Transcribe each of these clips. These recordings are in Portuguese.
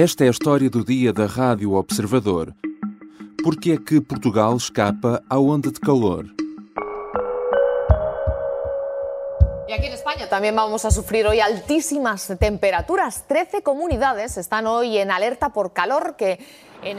Esta é a história do dia da Rádio Observador. Por que é que Portugal escapa à onda de calor? Y aquí en España también vamos a sufrir hoy altísimas temperaturas. 13 comunidades están hoy en alerta por calor que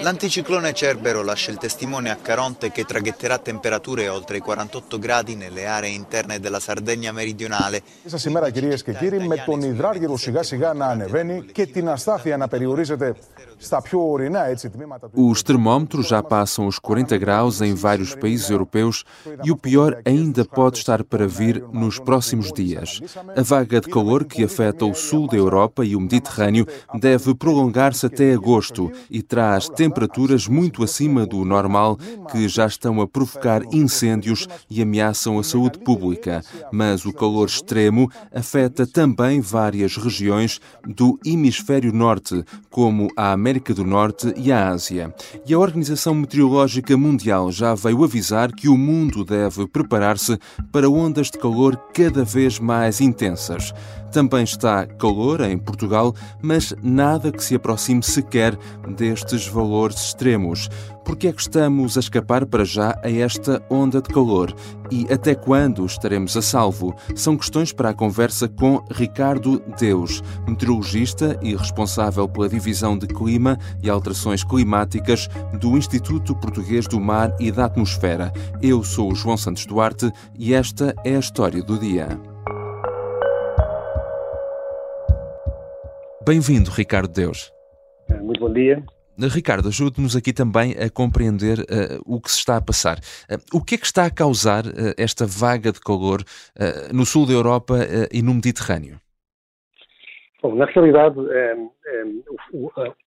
L'anticiclone Cerbero lascia il testimone a Caronte che traghetterà temperature oltre i 48 gradi nelle aree interne della Sardegna meridionale. Σα σήμερα κυρίε και κύριοι, με τον υδράργυρο σιγά σιγά να ανεβαίνει και την αστάθεια να περιορίζεται στα πιο ορεινά έτσι, τμήματα του. Os termómetros já passam os 40 graus em vários países europeus e o pior ainda pode estar para vir nos próximos dias. A vaga de calor que afeta o sul da Europa e o Mediterrâneo deve prolongar-se até agosto e traz temperaturas muito acima do normal que já estão a provocar incêndios e ameaçam a saúde pública. Mas o calor extremo afeta também várias regiões do hemisfério norte, como a América do Norte e a Ásia. E a Organização Meteorológica Mundial já veio avisar que o mundo deve preparar-se para ondas de calor cada vez mais intensas. Também está calor em Portugal, mas nada que se aproxime sequer destes valores extremos. Por que é que estamos a escapar para já a esta onda de calor? E até quando estaremos a salvo? São questões para a conversa com Ricardo Deus, meteorologista e responsável pela divisão de clima e alterações climáticas do Instituto Português do Mar e da Atmosfera. Eu sou o João Santos Duarte e esta é a história do dia. Bem-vindo, Ricardo Deus. Muito bom dia. Ricardo, ajude-nos aqui também a compreender uh, o que se está a passar. Uh, o que é que está a causar uh, esta vaga de calor no sul da Europa e no Mediterrâneo? Bom, na realidade,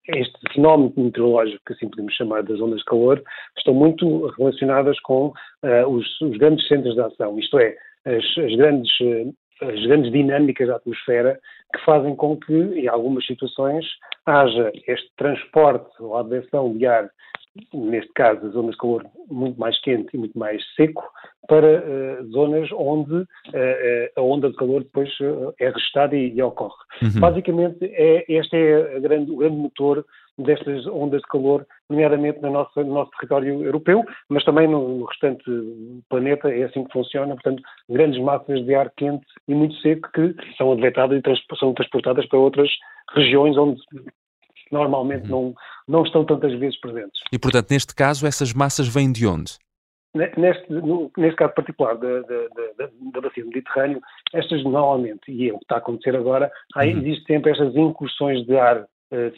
este fenómeno meteorológico que assim podemos chamar das ondas de calor estão muito relacionadas com os, os, grandes centros de ação, isto é, as, as grandes as grandes dinâmicas da atmosfera que fazem com que, em algumas situações, haja este transporte ou advessão de ar, neste caso, zonas de calor muito mais quente e muito mais seco, para uh, zonas onde uh, a onda de calor depois uh, é restada e, e ocorre. Uhum. Basicamente, é, este é grande, o grande motor destas ondas de calor, nomeadamente no nosso, no nosso território europeu, mas também no, restante planeta é assim que funciona, portanto, grandes massas de ar quente e muito seco que são advetadas e trans, são transportadas para outras regiões onde normalmente não, não estão tantas vezes presentes. E, portanto, neste caso, essas massas vêm de onde? Neste, no, neste caso particular da, da, da, da bacia do Mediterrâneo, estas normalmente, e é o que está a acontecer agora, uhum. existe sempre estas incursões de ar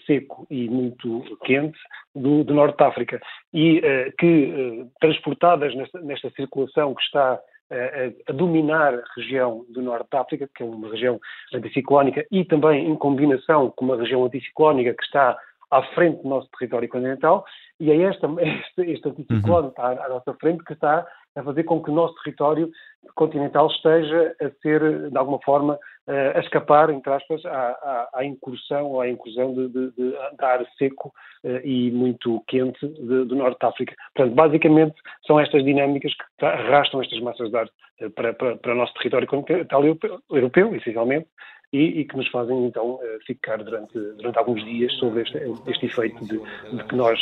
seco e muito quente do, do Norte de África e uh, que, uh, transportadas nesta, nesta, circulação que está a, a, dominar a região do Norte de África, que é uma região anticiclónica, e também em combinação com uma região anticiclónica que está à frente do nosso território continental, e é esta, este, este anticiclone uhum. está à nossa frente que está a fazer com que o nosso território continental esteja a ser, de alguma forma, eh, a escapar, entre aspas, à, à, à incursão ou à incursão de, de, de, de ar seco uh, e muito quente do Norte de África. Portanto, basicamente, são estas dinâmicas que arrastam estas massas de ar uh, para, para, para, o nosso território continental europeu essencialmente, e, e, que nos fazem então ficar durante, durante alguns dias sobre este, este efeito de, de, que nós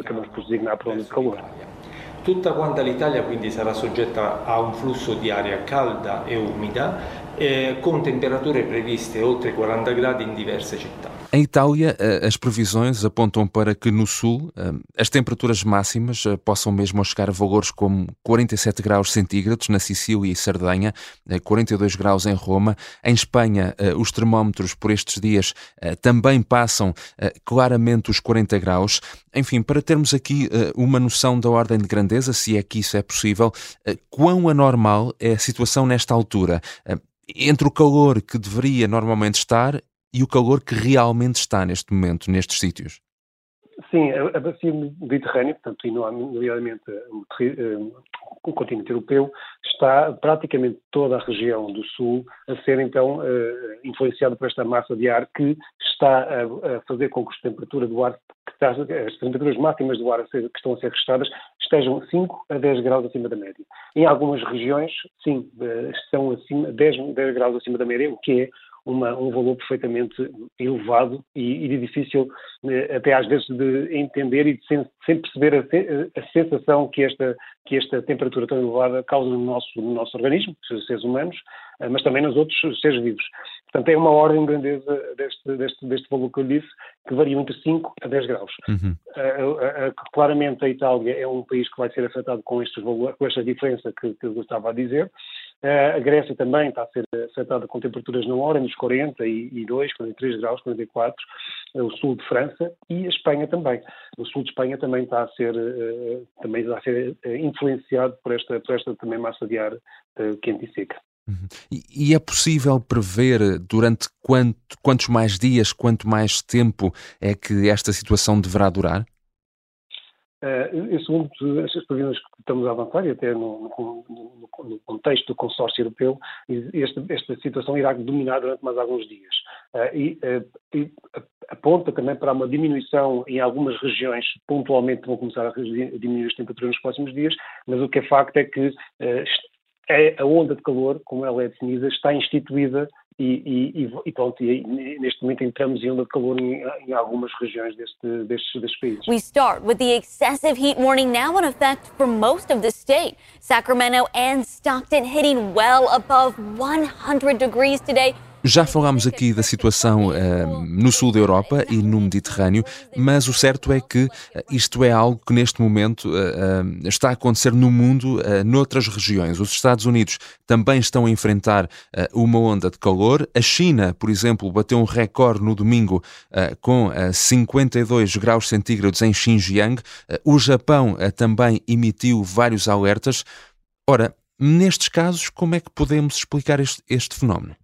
acabamos por designar por onda calor. Tutta quanta l'Italia quindi sarà soggetta a un flusso di aria calda e umida eh, com temperature previste oltre 40 gradi in diverse città. Em Itália, eh, as previsões apontam para que no sul eh, as temperaturas máximas eh, possam mesmo chegar a valores como 47 graus centígrados na Sicília e Sardenha, 42 graus em Roma. Em Espanha, os termómetros por estes dias também passam claramente os 40 graus. Enfim, para termos aqui uma noção da ordem de grandeza, se é que isso é possível, quão anormal é a situação nesta altura? entre o calor que deveria normalmente estar e o calor que realmente está neste momento nestes sítios? Sim, a, bacia mediterrânea, portanto, e nomeadamente o continente europeu, está praticamente toda a região do sul a ser então eh, influenciada por esta massa de ar que está a, fazer com que a temperatura do ar, as temperaturas máximas do ar que estão a ser registradas estejam 5 a 10 graus acima da média. Em algumas regiões, sim, eh, estão acima, 10, 10 graus acima da média, o que é uma, um valor perfeitamente elevado e, e difícil eh, até às vezes de entender e de sem, sem perceber a, a, sensação que esta, que esta temperatura tão elevada causa no nosso, no nosso organismo, seres humanos, eh, mas também nos outros seres vivos. Portanto, é uma ordem de grandeza deste, deste, deste valor que eu disse, que varia entre 5 a 10 graus. Uhum. Uh, uh, claramente a Itália é um país que vai ser afetado com, estes valores, com esta diferença que, que eu estava a dizer. A Grécia também está a ser afetada com temperaturas na hora, nos 42, 43 graus, 44. o sul de França e a Espanha também. O sul de Espanha também está a ser, também está a ser influenciado por esta, por esta também massa de ar quente e seca. Uhum. E, é possível prever durante quanto, quantos mais dias, quanto mais tempo é que esta situação deverá durar? Uh, eh, segundo estas previsões que estamos a avançar, e até no, no, no contexto do consórcio europeu, esta, esta, situação irá dominar durante mais alguns dias. Uh, e, uh, e, aponta também para uma diminuição em algumas regiões, pontualmente vão começar a diminuir as temperaturas nos próximos dias, mas o que é facto é que é a onda de calor, como ela é definida, está instituída e, e, e, pronto, e neste momento entramos em onda de calor em, em algumas regiões deste, destes, destes países. We start with the excessive heat warning now in effect for most of the state. Sacramento and Stockton hitting well above 100 degrees today. Já falámos aqui da situação uh, no sul da Europa e no Mediterrâneo, mas o certo é que uh, isto é algo que neste momento uh, está a acontecer no mundo, uh, noutras regiões. Os Estados Unidos também estão a enfrentar uma onda de calor. A China, por exemplo, bateu um recorde no domingo com 52 graus centígrados em Xinjiang. o Japão também emitiu vários alertas. Ora, nestes casos, como é que podemos explicar este, este fenómeno?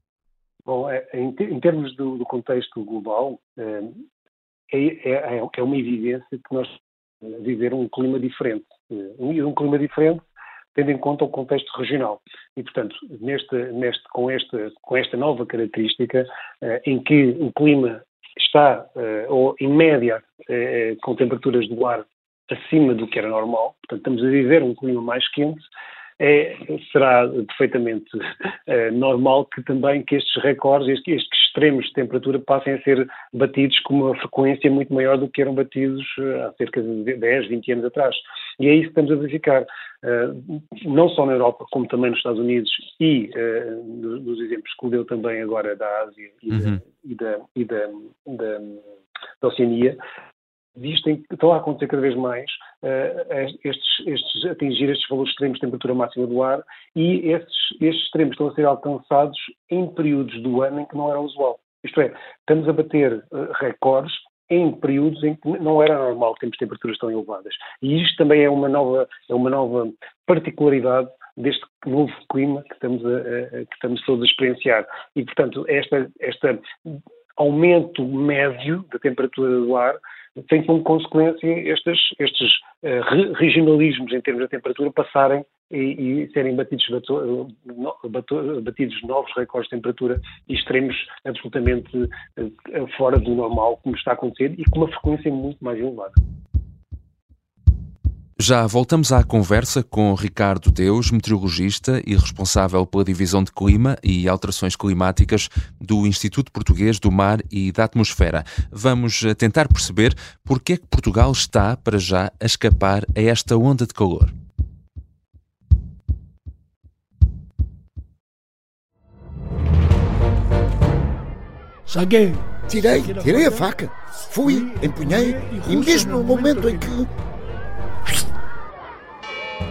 Bom, é, é, em, termos do, do, contexto global, é, é, é, é, uma evidência que nós viver um clima diferente. E um clima diferente tendo em conta o contexto regional. E, portanto, neste, neste, com, esta, com esta nova característica, em que o clima está, ou em média, com temperaturas do ar acima do que era normal, portanto, estamos a viver um clima mais quente, é, será perfeitamente é, normal que também que estes recordes, estes, estes, extremos de temperatura passem a ser batidos com uma frequência muito maior do que eram batidos eh, há cerca de 10, 20 anos atrás. E é isso que estamos a verificar, uh, não só na Europa, como também nos Estados Unidos e nos exemplos que deu também agora da Ásia e, uhum. da, e, da, e da, da, da Oceania, existem, estão a acontecer cada vez mais uh, estes, estes, atingir estes valores extremos de temperatura máxima do ar e estes, estes extremos estão a ser alcançados em períodos do ano em que não era usual. Isto é, estamos a bater uh, recordes em períodos em que não era normal termos temperaturas tão elevadas. E isto também é uma nova, é uma nova particularidade deste novo clima que estamos, a, a, que estamos todos a experienciar. E, portanto, esta, esta aumento médio da temperatura do ar tem como consequência estes, estes uh, regionalismos em termos de temperatura passarem e, e serem batidos, bato, bato, batidos novos recordes de temperatura extremos absolutamente uh, fora do normal, como está a acontecer, e com uma frequência muito mais elevada. Já voltamos à conversa com Ricardo Deus, meteorologista e responsável pela divisão de clima e alterações climáticas do Instituto Português do Mar e da Atmosfera. Vamos eh, tentar perceber porque é que Portugal está, para já, a escapar a esta onda de calor. Saguei. Tirei, tirei a faca. Fui, empunhei e mesmo no momento em que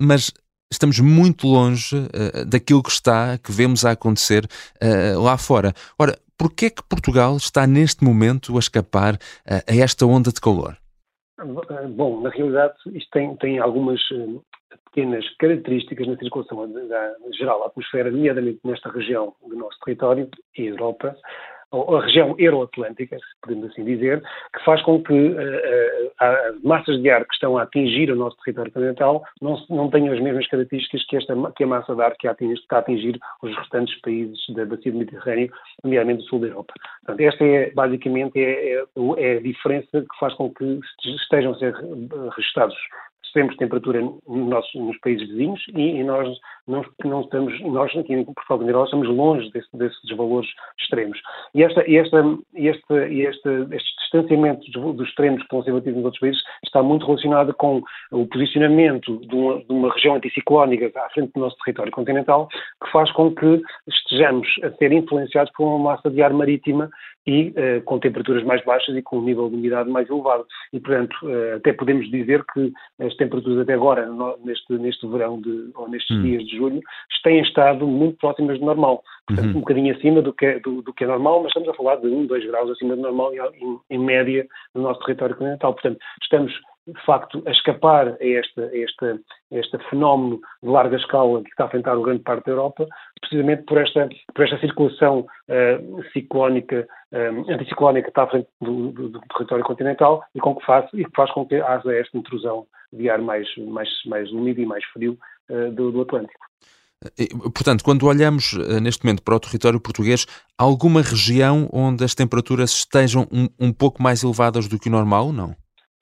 mas estamos muito longe uh, daquilo que está, que vemos a acontecer uh, lá fora. Ora, porquê é que Portugal está neste momento a escapar uh, a esta onda de calor? Bom, na realidade isto tem, tem algumas pequenas características na circulação geral da atmosfera, nomeadamente nesta região do nosso território e Europa, a região euroatlântica, podemos assim dizer, que faz com que uh, as massas de ar que estão a atingir o nosso território continental não, não tenham as mesmas características que, esta, que a massa de ar que atinge, está a atingir os restantes países da bacia do Mediterrâneo, nomeadamente do sul da Europa. Portanto, esta é, basicamente, é, é, é a diferença que faz com que estejam a ser registrados de temperatura nos, nos países vizinhos e, e, nós não, não estamos, nós aqui em Portugal e Europa estamos longe desse, desses valores extremos. E, esta, esta, este, este, este distanciamento dos, dos extremos que estão a ser batidos nos outros países está muito relacionado com o posicionamento de uma, de uma região anticiclónica à frente do nosso território continental, que faz com que estejamos a ser influenciados por uma massa de ar marítima e uh, com temperaturas mais baixas e com um nível de umidade mais elevado. E, portanto, uh, até podemos dizer que as temperaturas até agora, no, neste, neste verão de, ou nestes hum. dias de julho, têm estado muito próximas do normal. Portanto, uhum. um bocadinho acima do que, é, do, do, que é normal, mas estamos a falar de 1, 2 graus acima do normal em, em média no nosso território continental. Portanto, estamos de facto, a escapar a, esta, a, a este fenómeno de larga escala que está a enfrentar grande parte da Europa, precisamente por esta, por esta circulação uh, ciclónica, uh, anticiclónica que está à frente do, do, do, território continental e, com que faz, e que faz com que haja esta intrusão de ar mais, mais, mais úmido e mais frio uh, do, do Atlântico. Portanto, quando olhamos neste momento para o território português, alguma região onde as temperaturas estejam um, um pouco mais elevadas do que o normal, não?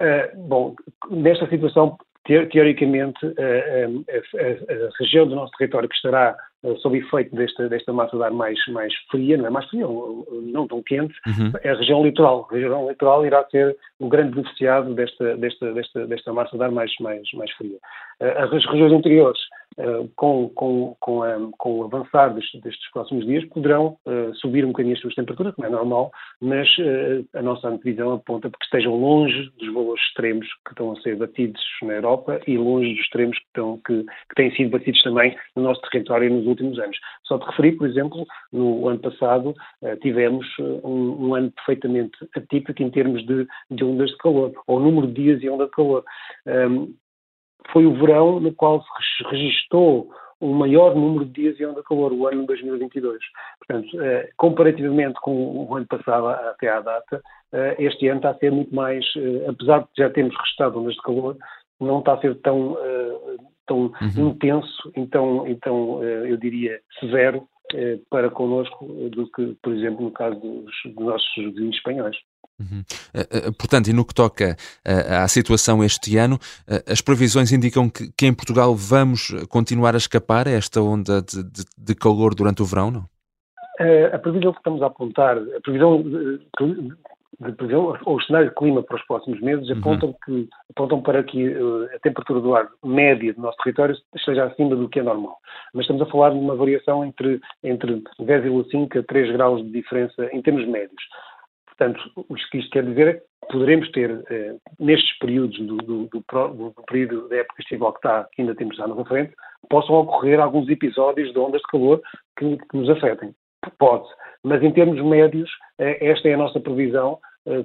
Uh, bom, nesta situação, teoricamente, a, a, a, região do nosso território que estará sob efeito desta, desta massa de ar mais, mais fria, não é mais fria, não tão quente, uhum. é a região litoral. A região litoral irá ser o grande beneficiado desta, desta, desta, desta massa de ar mais, mais, mais fria. As regiões interiores eh, com, com, com, a, com, o avançar destes, destes, próximos dias, poderão uh, subir um bocadinho as suas temperaturas, como é normal, mas uh, a nossa antevisão aponta para que estejam longe dos valores extremos que estão a ser batidos na Europa e longe dos extremos que, estão, que, que têm sido batidos também no nosso território nos últimos anos. Só te referir, por exemplo, no ano passado tivemos um, um, ano perfeitamente atípico em termos de, de ondas de calor, ou número de dias e onda de calor. Um, foi o verão no qual se registou o maior número de dias e onda de calor, o ano de 2022. Portanto, eh, comparativamente com o ano passado até à data, eh, este ano está a ser muito mais, eh, apesar de já termos registrado ondas de calor, não está a ser tão, tão uhum. intenso, então, então eu diria severo para connosco do que, por exemplo, no caso dos, dos nossos vizinhos espanhóis. Uhum. Uh, uh, portanto, e no que toca uh, à situação este ano, as previsões indicam que, que, em Portugal vamos continuar a escapar a esta onda de, de, de calor durante o verão, não? a previsão que estamos a apontar, a previsão de, de previsão, ou o cenário de clima para os próximos meses uhum. apontam, que, apontam para que a temperatura do ar média do nosso território esteja acima do que é normal. Mas estamos a falar de uma variação entre, entre 10,5 a 3 graus de diferença em termos médios. Portanto, o que isto quer dizer é que poderemos ter, eh, nestes períodos do, do, do, do, período da época estival que, está, que ainda temos anos à frente, possam ocorrer alguns episódios de ondas de calor que, que nos afetem. Pode. Mas em termos médios, eh, esta é a nossa previsão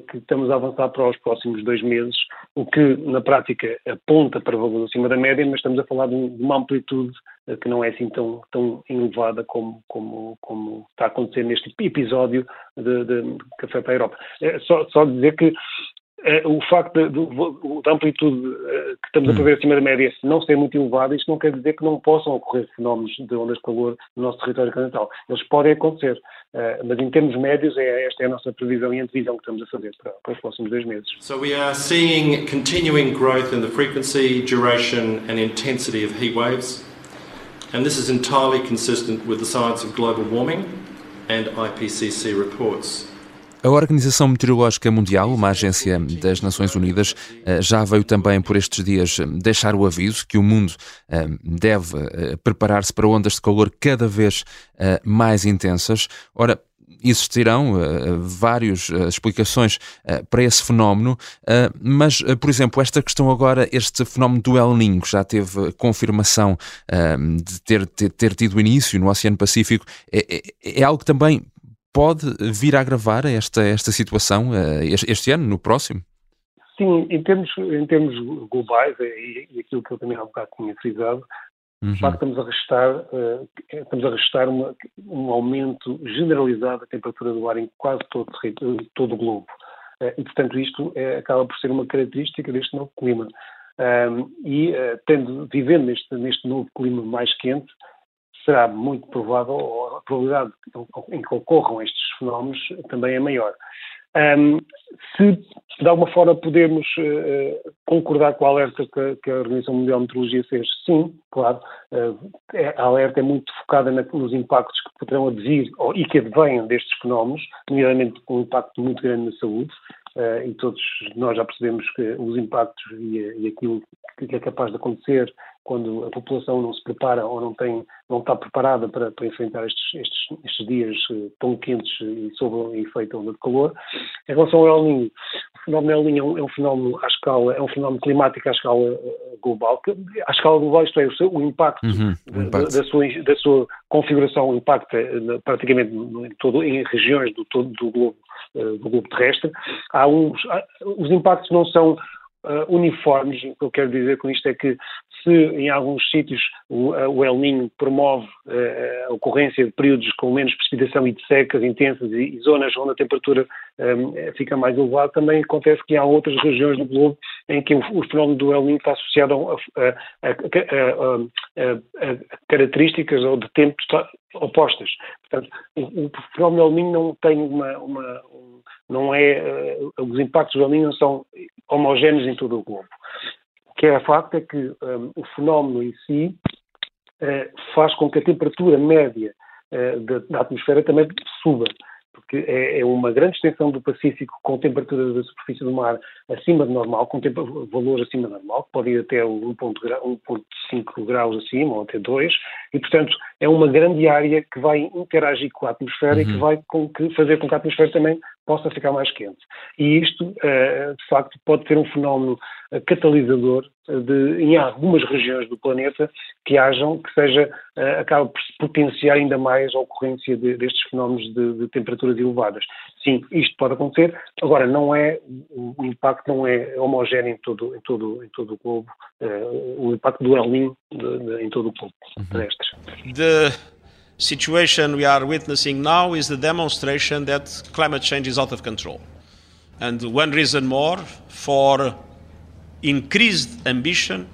que estamos a avançar para os próximos dois meses, o que na prática aponta para valores acima da média, mas estamos a falar de uma amplitude eh, que não é assim tão, tão elevada como, como, como está a acontecer neste episódio de, de Café para a Europa. É só, só dizer que o facto da amplitude eh, que estamos a prever acima da média não ser muito elevada, isto não quer dizer que não possam ocorrer fenómenos de ondas de calor no nosso território continental. Eles podem acontecer, eh, mas em termos médios, é, esta é a nossa previsão e antevisão que estamos a fazer para, para os próximos dois meses. So we are seeing continuing growth in the frequency, duration and intensity of heat waves, and this is entirely consistent with the science of global warming and IPCC reports. A Organização Meteorológica Mundial, uma agência das Nações Unidas, eh, já veio também por estes dias eh, deixar o aviso que o mundo eh, deve preparar-se para ondas de calor cada vez mais intensas. Ora, existirão várias explicações para esse fenómeno, mas, por exemplo, esta questão agora, este fenómeno do El Niño, já teve confirmação de ter, ter, ter, tido início no Oceano Pacífico, é, é, é algo que também pode vir a agravar esta, esta situação uh, este, este, ano, no próximo? Sim, em termos, em termos globais, e, e aquilo que eu também há bocado tinha frisado, Uhum. De facto, estamos a registrar, uh, estamos a registrar uma, um aumento generalizado da temperatura do ar em quase todo, todo o globo. Uh, e, portanto, isto é, acaba por ser uma característica deste novo clima. Um, e, uh, tendo, vivendo neste, neste novo clima mais quente, será muito provável, ou a probabilidade em que ocorram estes fenómenos também é maior. Um, se de alguma forma podemos uh, concordar com a alerta que, que, a Organização Mundial de Meteorologia fez, sim, claro. Uh, a alerta é muito focada na, nos impactos que poderão advir ou, e que advenham destes fenómenos, nomeadamente com um impacto muito grande na saúde. Uh, e todos nós já percebemos que os impactos e, e aquilo que é capaz de acontecer quando a população não se prepara ou não, tem, não está preparada para, para enfrentar estes, estes, estes, dias eh, tão quentes e sob o efeito onda de calor. Em relação ao El o fenómeno El é um, é um fenómeno à escala, é um fenómeno climático à escala eh, global, à escala global, isto é, o, o impacto, uhum, o impacto. Da, da, sua, da sua configuração impacta praticamente em, todo, em regiões do, todo, do globo eh, do globo terrestre. Há uns, os impactos não são uh, uniformes. O que eu quero dizer com isto é que se em alguns sítios o, uh, o El Niño promove uh, a ocorrência de períodos com menos precipitação e de secas intensas e, e zonas onde a temperatura um, fica mais elevada, também acontece que há outras regiões do globo em que o, o fenómeno do El Niño está associado a, a, a, a características ou de tempos opostas. Portanto, o, o fenómeno El Niño não tem uma, uma não é, os impactos do El Niño são homogéneos em todo o globo. O que é facto é que um, o fenómeno em si uh, faz com que a temperatura média uh, da, da, atmosfera também suba, porque é, é, uma grande extensão do Pacífico com temperaturas da superfície do mar acima de normal, com valores acima de normal, que pode ir até 1.5 graus acima ou até 2, e portanto é uma grande área que vai interagir com a atmosfera uhum. e que vai com que, fazer com que a atmosfera também possa ficar mais quente. E isto, eh, de facto, pode ser um fenómeno eh, catalisador eh, de, em algumas regiões do planeta que hajam, que seja, acaba por potenciar ainda mais a ocorrência de, destes fenómenos de, de, temperaturas elevadas. Sim, isto pode acontecer, agora não é, o impacto não é homogéneo em todo, em todo, em todo o globo, o impacto do El Niño em todo o globo uhum. terrestre. The situation we are witnessing now is the demonstration that climate change is out of control. And one reason more for increased ambition.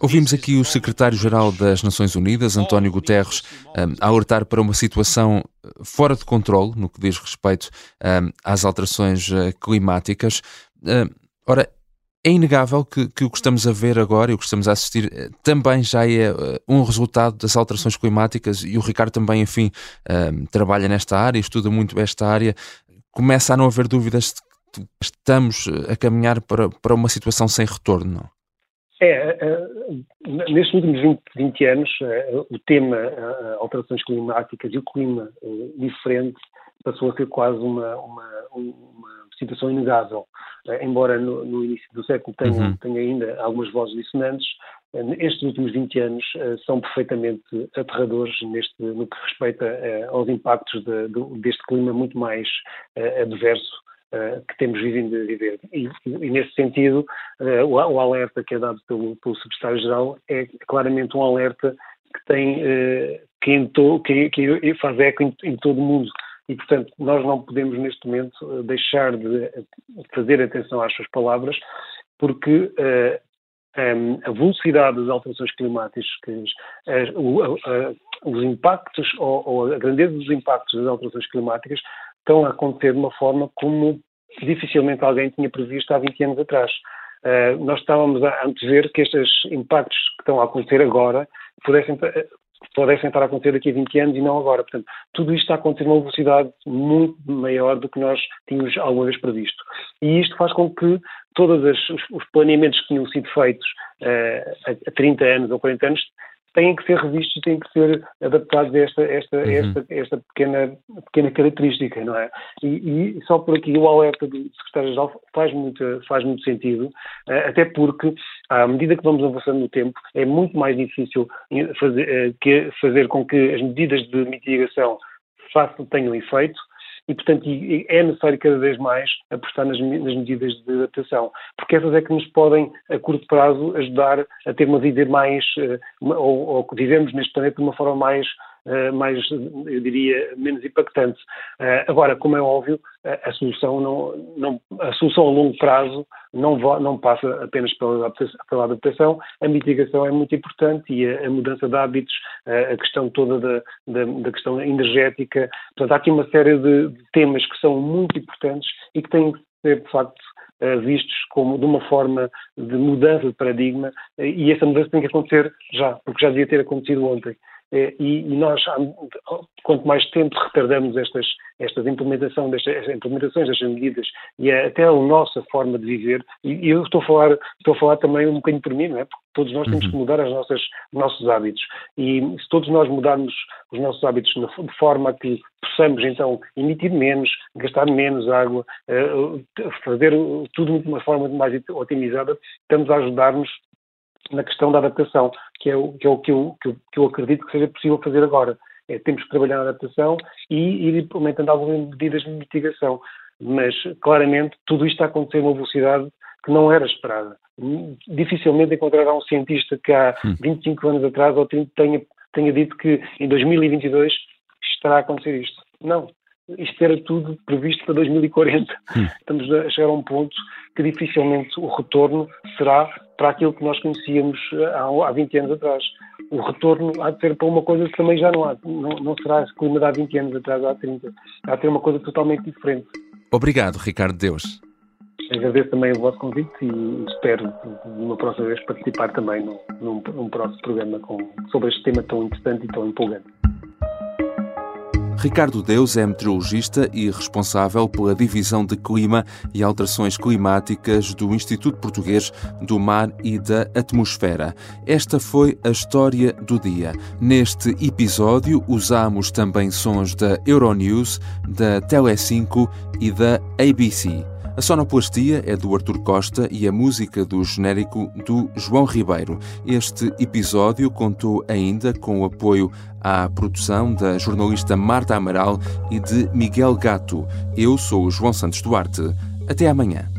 Ouvimos aqui o secretário-geral das Nações Unidas, António Guterres, a alertar para uma situação fora de controle no que diz respeito às alterações uh, climáticas. Ora, é inegável que, que, o que estamos a ver agora e o que estamos a assistir eh, também já é uh, um resultado das alterações climáticas e o Ricardo também, enfim, uh, trabalha nesta área, estuda muito esta área. Começa a não haver dúvidas de que estamos a caminhar para, para uma situação sem retorno, não? É, nestes últimos 20, 20 anos, o tema alterações climáticas e o clima diferente passou a ser quase uma, uma, uma situação inegável. Eh, embora no, no, início do século tenha, uhum. tenha, ainda algumas vozes dissonantes, eh, estes últimos 20 anos uh, são perfeitamente aterradores neste, no que respeita aos impactos de, de, deste clima muito mais adverso que temos vivido a viver. E, e nesse sentido, o, alerta que é dado pelo, pelo Secretário-Geral é claramente um alerta que tem que, to, que, que faz eco em, em todo o mundo e, portanto, nós não podemos neste momento eh, deixar de fazer atenção às suas palavras, porque eh, a velocidade das alterações climáticas, as, os impactos ou, a grandeza dos impactos das alterações climáticas estão a acontecer de uma forma como dificilmente alguém tinha previsto há 20 anos atrás. Nós estávamos a antever que estes impactos que estão a acontecer agora pudessem pudessem estar a acontecer daqui a 20 anos e não agora. Portanto, tudo isto está a acontecer numa velocidade muito maior do que nós tínhamos alguma vez previsto. E isto faz com que todos os planeamentos que tinham sido feitos uh, há 30 anos ou 40 anos têm que ser revistos e têm que ser adaptados a esta, esta, uhum. esta, esta pequena, pequena característica, não é? E, e só por aqui o alerta do Secretário-Geral faz muito, faz muito sentido, eh, até porque, à medida que vamos avançando no tempo, é muito mais difícil fazer, eh, que, fazer com que as medidas de mitigação façam, tenham efeito e, portanto, é necessário cada vez mais apostar nas, nas medidas de adaptação, porque essas é que nos podem, a curto prazo, ajudar a ter uma vida mais, eh, ou, ou vivemos neste planeta de uma forma mais mais, eu diria, menos impactante. Eh, agora, como é óbvio, a solução, não, não, a solução a longo prazo não, não passa apenas pela pela adaptação, a mitigação é muito importante e a, a mudança de hábitos, a, questão toda da, da, da, questão energética. Portanto, há aqui uma série de, de temas que são muito importantes e que têm que ser, de facto, eh, vistos como de uma forma de mudança de paradigma e essa mudança tem que acontecer já, porque já devia ter acontecido ontem. Eh, e, nós, quanto mais tempo retardamos estas, estas implementação destas, implementações destas medidas e até a nossa forma de viver, e eu estou a falar, estou a falar também um bocadinho por mim, não é? Porque todos nós temos que uhum. mudar os nossos hábitos. E se todos nós mudarmos os nossos hábitos de forma que possamos, então, emitir menos, gastar menos água, eh, fazer tudo de uma forma mais otimizada, estamos a ajudar-nos na questão da adaptação, que é o que, é o que, eu, que, eu, acredito que seja possível fazer agora. É, temos que trabalhar na adaptação e ir implementando algumas medidas de mitigação. Mas, claramente, tudo isto está a acontecer a uma velocidade que não era esperada. Dificilmente encontrará um cientista que há 25 hum. anos atrás ou tenha, tenha dito que em 2022 estará a acontecer isto. Não isto era tudo previsto para 2040. Hum. Estamos a chegar a um ponto que dificilmente o retorno será para aquilo que nós conhecíamos eh, há, há 20 anos atrás. O retorno há de ser para uma coisa que também já não há, não, não será esse clima de há 20 anos atrás, há 30. Há de ter uma coisa totalmente diferente. Obrigado, Ricardo Deus. Agradeço também o vosso convite e espero, numa próxima vez, participar também num, num, num próximo programa com, sobre este tema tão interessante e tão empolgante. Ricardo Deus é meteorologista e responsável pela divisão de clima e alterações climáticas do Instituto Português do Mar e da Atmosfera. Esta foi a história do dia. Neste episódio usamos também sons da Euronews, da Tele5 e da ABC. A sonoplastia é do Artur Costa e a música do genérico do João Ribeiro. Este episódio contou ainda com o apoio à produção da jornalista Marta Amaral e de Miguel Gato. Eu sou o João Santos Duarte. Até amanhã.